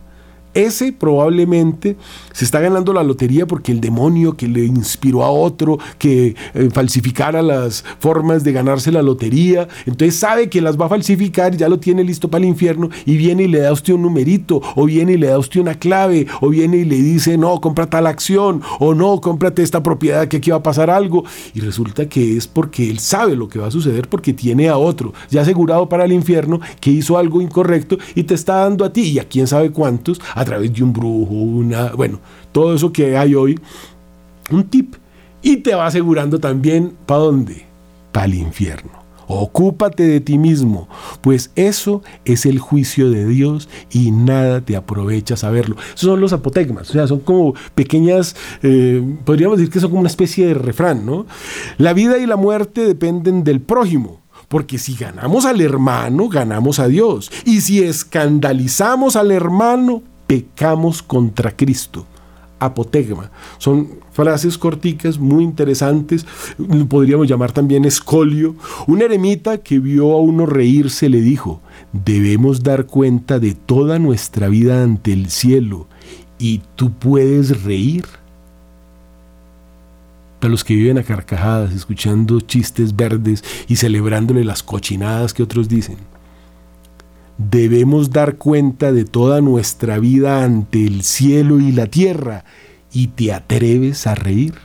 Ese probablemente se está ganando la lotería porque el demonio que le inspiró a otro que eh, falsificara las formas de ganarse la lotería, entonces sabe que las va a falsificar, ya lo tiene listo para el infierno y viene y le da a usted un numerito, o viene y le da a usted una clave, o viene y le dice, no, compra tal acción, o no, cómprate esta propiedad que aquí va a pasar algo. Y resulta que es porque él sabe lo que va a suceder porque tiene a otro ya asegurado para el infierno que hizo algo incorrecto y te está dando a ti y a quién sabe cuántos, través de un brujo, una, bueno, todo eso que hay hoy, un tip. Y te va asegurando también, ¿para dónde? Para el infierno. Ocúpate de ti mismo, pues eso es el juicio de Dios y nada te aprovecha saberlo. Son los apotegmas, o sea, son como pequeñas, eh, podríamos decir que son como una especie de refrán, ¿no? La vida y la muerte dependen del prójimo. Porque si ganamos al hermano, ganamos a Dios. Y si escandalizamos al hermano, pecamos contra Cristo. Apotegma. Son frases corticas muy interesantes, podríamos llamar también escolio. Un eremita que vio a uno reírse le dijo, debemos dar cuenta de toda nuestra vida ante el cielo y tú puedes reír. Para los que viven a carcajadas, escuchando chistes verdes y celebrándole las cochinadas que otros dicen debemos dar cuenta de toda nuestra vida ante el cielo y la tierra y te atreves a reír.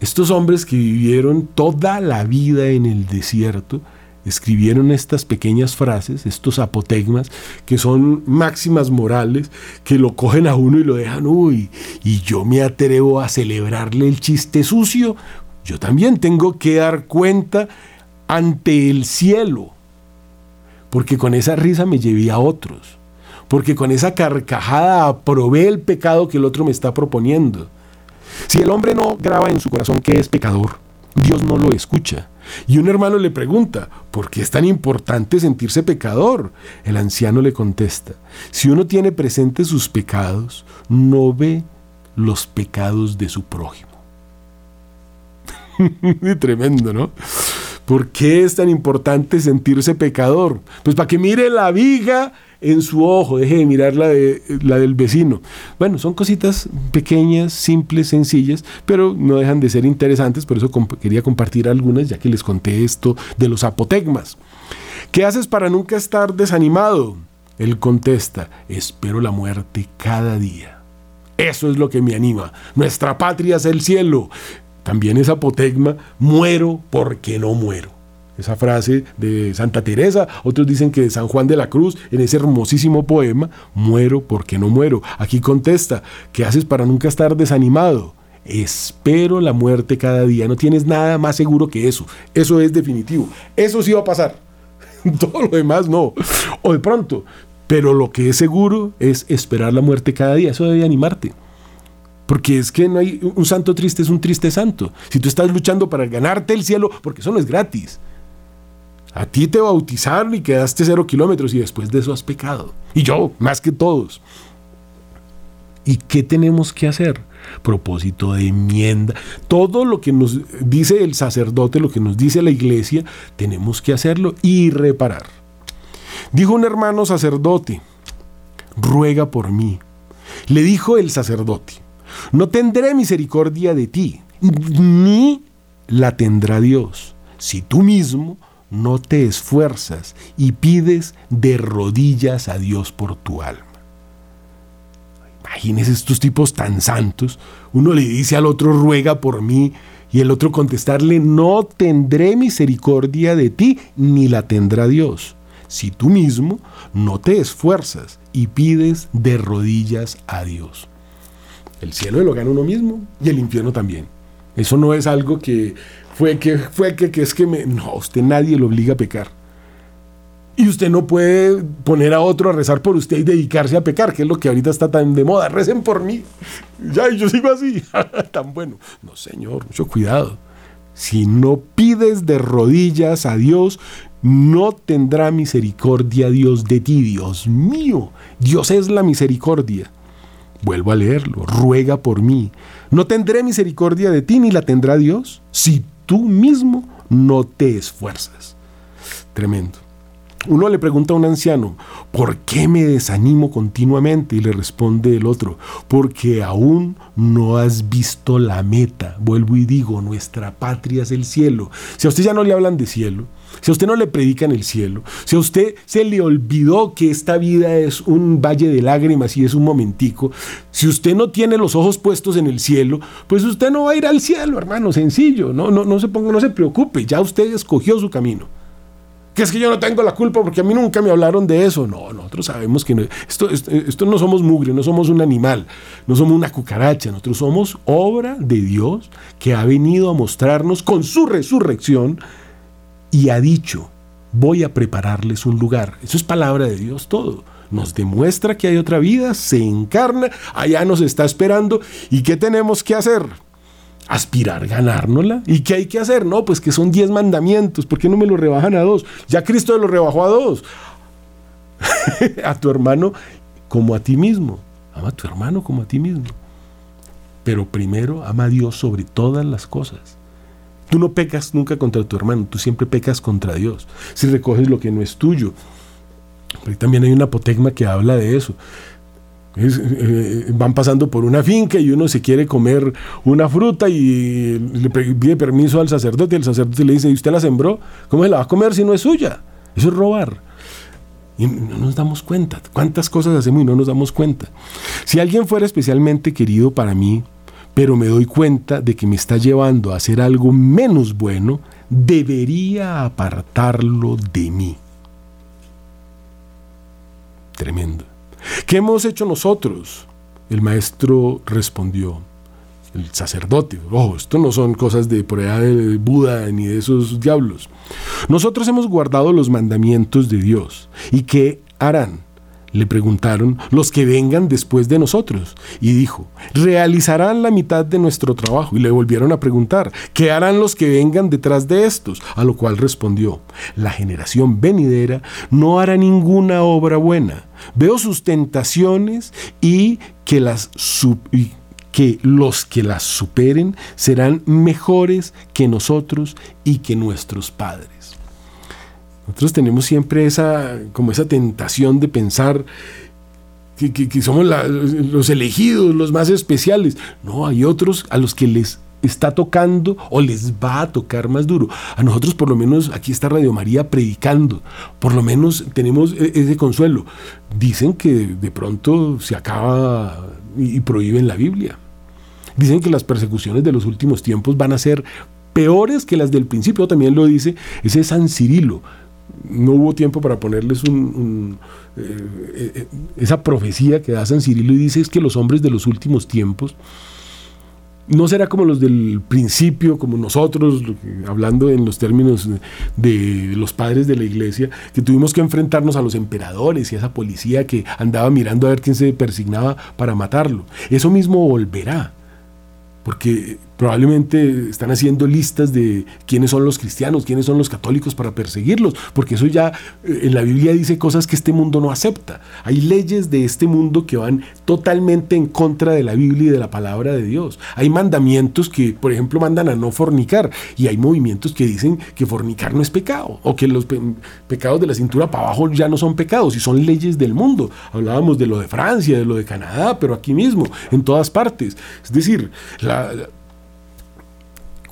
Estos hombres que vivieron toda la vida en el desierto escribieron estas pequeñas frases, estos apotegmas, que son máximas morales, que lo cogen a uno y lo dejan, uy, y yo me atrevo a celebrarle el chiste sucio, yo también tengo que dar cuenta ante el cielo, porque con esa risa me llevé a otros, porque con esa carcajada aprobé el pecado que el otro me está proponiendo. Si el hombre no graba en su corazón que es pecador, Dios no lo escucha. Y un hermano le pregunta, ¿por qué es tan importante sentirse pecador? El anciano le contesta, si uno tiene presentes sus pecados, no ve los pecados de su prójimo. [laughs] Tremendo, ¿no? ¿Por qué es tan importante sentirse pecador? Pues para que mire la viga en su ojo, deje de mirar la, de, la del vecino. Bueno, son cositas pequeñas, simples, sencillas, pero no dejan de ser interesantes, por eso quería compartir algunas, ya que les conté esto de los apotegmas. ¿Qué haces para nunca estar desanimado? Él contesta, espero la muerte cada día. Eso es lo que me anima. Nuestra patria es el cielo. También es apotegma, muero porque no muero. Esa frase de Santa Teresa, otros dicen que de San Juan de la Cruz, en ese hermosísimo poema, muero porque no muero. Aquí contesta, ¿qué haces para nunca estar desanimado? Espero la muerte cada día, no tienes nada más seguro que eso, eso es definitivo, eso sí va a pasar, [laughs] todo lo demás no, o de pronto, pero lo que es seguro es esperar la muerte cada día, eso debe animarte. Porque es que no hay un santo triste, es un triste santo. Si tú estás luchando para ganarte el cielo, porque eso no es gratis. A ti te bautizaron y quedaste cero kilómetros y después de eso has pecado. Y yo, más que todos. ¿Y qué tenemos que hacer? Propósito de enmienda. Todo lo que nos dice el sacerdote, lo que nos dice la iglesia, tenemos que hacerlo y reparar. Dijo un hermano sacerdote, ruega por mí. Le dijo el sacerdote, no tendré misericordia de ti, ni la tendrá Dios, si tú mismo no te esfuerzas y pides de rodillas a Dios por tu alma. Imagínese estos tipos tan santos. Uno le dice al otro, ruega por mí, y el otro contestarle, no tendré misericordia de ti, ni la tendrá Dios, si tú mismo no te esfuerzas y pides de rodillas a Dios. El cielo lo gana uno mismo y el infierno también. Eso no es algo que fue que, fue que, que es que me... No, usted nadie lo obliga a pecar. Y usted no puede poner a otro a rezar por usted y dedicarse a pecar, que es lo que ahorita está tan de moda. Recen por mí. [laughs] Ya, yo sigo así. [laughs] tan bueno. No, señor, mucho cuidado. Si no pides de rodillas a Dios, no tendrá misericordia Dios de ti, Dios mío. Dios es la misericordia. Vuelvo a leerlo. Ruega por mí. No tendré misericordia de ti, ni la tendrá Dios. Si tú mismo no te esfuerzas. Tremendo. Uno le pregunta a un anciano, ¿por qué me desanimo continuamente? Y le responde el otro, porque aún no has visto la meta. Vuelvo y digo, nuestra patria es el cielo. Si a usted ya no le hablan de cielo, si a usted no le predican el cielo, si a usted se le olvidó que esta vida es un valle de lágrimas y es un momentico, si usted no tiene los ojos puestos en el cielo, pues usted no va a ir al cielo, hermano, sencillo, no, no, no se ponga, no se preocupe, ya usted escogió su camino. Que es que yo no tengo la culpa porque a mí nunca me hablaron de eso. No, nosotros sabemos que no, esto, esto, esto no somos mugre, no somos un animal, no somos una cucaracha, nosotros somos obra de Dios que ha venido a mostrarnos con su resurrección y ha dicho, voy a prepararles un lugar. Eso es palabra de Dios todo. Nos demuestra que hay otra vida, se encarna, allá nos está esperando. ¿Y qué tenemos que hacer? Aspirar, ganárnosla. ¿Y qué hay que hacer? No, pues que son diez mandamientos. ¿Por qué no me lo rebajan a dos? Ya Cristo lo rebajó a dos. [laughs] a tu hermano como a ti mismo. Ama a tu hermano como a ti mismo. Pero primero ama a Dios sobre todas las cosas. Tú no pecas nunca contra tu hermano, tú siempre pecas contra Dios. Si recoges lo que no es tuyo. Pero también hay una apotegma que habla de eso. Eh, van pasando por una finca y uno se quiere comer una fruta y le pide permiso al sacerdote y el sacerdote le dice, ¿y usted la sembró? ¿Cómo se la va a comer si no es suya? Eso es robar. Y no nos damos cuenta. ¿Cuántas cosas hacemos y no nos damos cuenta? Si alguien fuera especialmente querido para mí, pero me doy cuenta de que me está llevando a hacer algo menos bueno, debería apartarlo de mí. Tremendo. ¿Qué hemos hecho nosotros? El maestro respondió, el sacerdote, ojo, esto no son cosas de por allá de Buda ni de esos diablos. Nosotros hemos guardado los mandamientos de Dios. ¿Y qué harán? Le preguntaron los que vengan después de nosotros. Y dijo, realizarán la mitad de nuestro trabajo. Y le volvieron a preguntar, ¿qué harán los que vengan detrás de estos? A lo cual respondió, la generación venidera no hará ninguna obra buena. Veo sus tentaciones y que las que los que las superen serán mejores que nosotros y que nuestros padres. Nosotros tenemos siempre esa, como esa tentación de pensar que, somos los elegidos, los más especiales. No, hay otros a los que les está tocando o les va a tocar más duro. A nosotros por lo menos aquí está Radio María predicando, por lo menos tenemos e, ese consuelo. Dicen que de pronto se acaba y prohíben la Biblia. Dicen que las persecuciones de los últimos tiempos van a ser peores que las del principio, también lo dice ese San Cirilo no hubo tiempo para ponerles un, eh, eh, esa profecía que da San Cirilo y dice es que los hombres de los últimos tiempos no será como los del principio, como nosotros, hablando en los términos de los padres de la iglesia, que tuvimos que enfrentarnos a los emperadores y a esa policía que andaba mirando a ver quién se persignaba para matarlo. Eso mismo volverá porque probablemente están haciendo listas de quiénes son los cristianos, quiénes son los católicos para perseguirlos, porque eso ya eh, en la Biblia dice cosas que este mundo no acepta. Hay leyes de este mundo que van totalmente en contra de la Biblia y de la palabra de Dios. Hay mandamientos que, por ejemplo, mandan a no fornicar y hay movimientos que dicen que fornicar no es pecado o que los pecados de la cintura para abajo ya no son pecados y son leyes del mundo. Hablábamos de lo de Francia, de lo de Canadá, pero aquí mismo, en todas partes. Es decir, la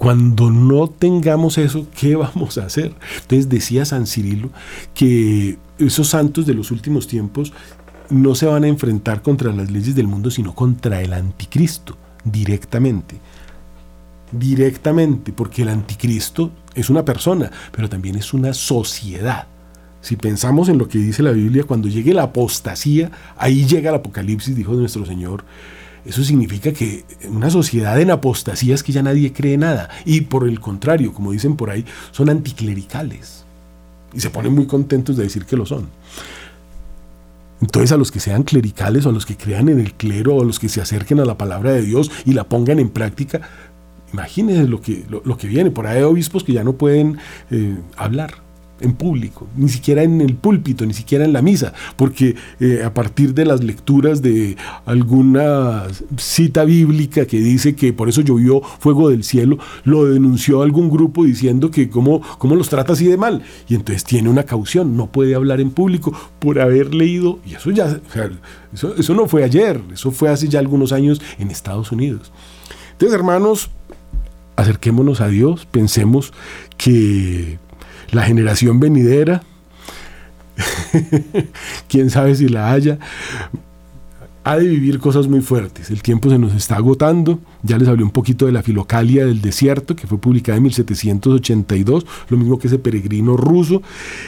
cuando no tengamos eso, ¿qué [laughs] vamos a hacer? Entonces decía San Cirilo que esos santos de los últimos tiempos no se van a enfrentar contra las leyes del mundo, sino contra el anticristo, directamente. Directamente, porque el anticristo es una persona, pero también es una sociedad. Si pensamos en lo que dice la Biblia, cuando llegue la apostasía, ahí llega el Apocalipsis, dijo nuestro Señor, eso significa que una sociedad en apostasía es que ya nadie cree nada. Y por el contrario, como dicen por ahí, son anticlericales. Y se ponen muy contentos de decir que lo son. Entonces a los que sean clericales o a los que crean en el clero o a los que se acerquen a la palabra de Dios y la pongan en práctica, imagínense lo que, lo, que viene. Por ahí hay obispos que ya no pueden eh, hablar en público, ni siquiera en el púlpito, ni siquiera en la misa, porque eh, a partir de las lecturas de alguna cita bíblica que dice que por eso llovió fuego del cielo, lo denunció algún grupo diciendo que cómo, cómo los trata así de mal, y entonces tiene una caución, no puede hablar en público por haber leído, y eso ya, eso, eso no fue ayer, eso fue hace ya algunos años en Estados Unidos. Entonces, hermanos, acerquémonos a Dios, pensemos que la generación venidera, [laughs] quién sabe si la haya, ha de vivir cosas muy fuertes. El tiempo se nos está agotando. Ya les hablé un poquito de la Filocalia del Desierto, que fue publicada en 1782, lo mismo que ese peregrino ruso.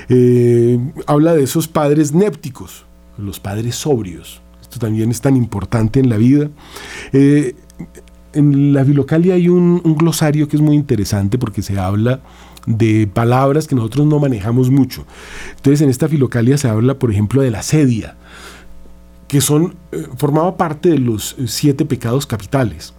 Eh, habla de esos padres népticos, los padres sobrios. Esto también es tan importante en la vida. Eh, en la Filocalia hay un, un glosario que es muy interesante porque se habla de palabras que nosotros no manejamos mucho. Entonces en esta filocalia se habla, por ejemplo, de la sedia, que son, eh, formaba parte de los siete pecados capitales.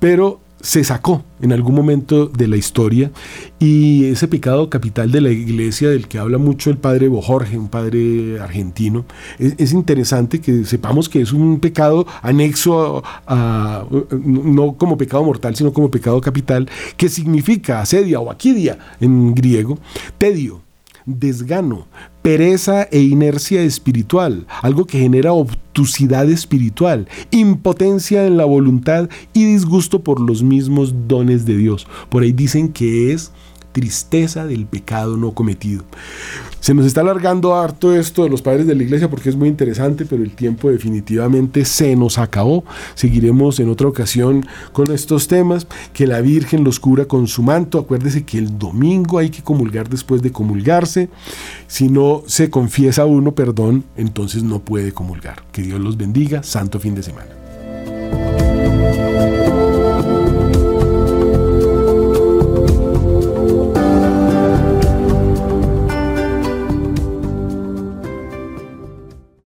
Pero se sacó en algún momento de la historia y ese pecado capital de la iglesia del que habla mucho el padre Bojorge, un padre argentino, es, interesante que sepamos que es un pecado anexo a, no como pecado mortal, sino como pecado capital, que significa asedia o aquidia en griego, tedio, desgano, pereza e inercia espiritual, algo que genera obtusidad espiritual, impotencia en la voluntad y disgusto por los mismos dones de Dios. Por ahí dicen que es tristeza del pecado no cometido. Se nos está alargando harto esto de los padres de la iglesia porque es muy interesante, pero el tiempo definitivamente se nos acabó. Seguiremos en otra ocasión con estos temas. Que la Virgen los cura con su manto. Acuérdese que el domingo hay que comulgar después de comulgarse. Si no se confiesa uno perdón, entonces no puede comulgar. Que Dios los bendiga. Santo fin de semana.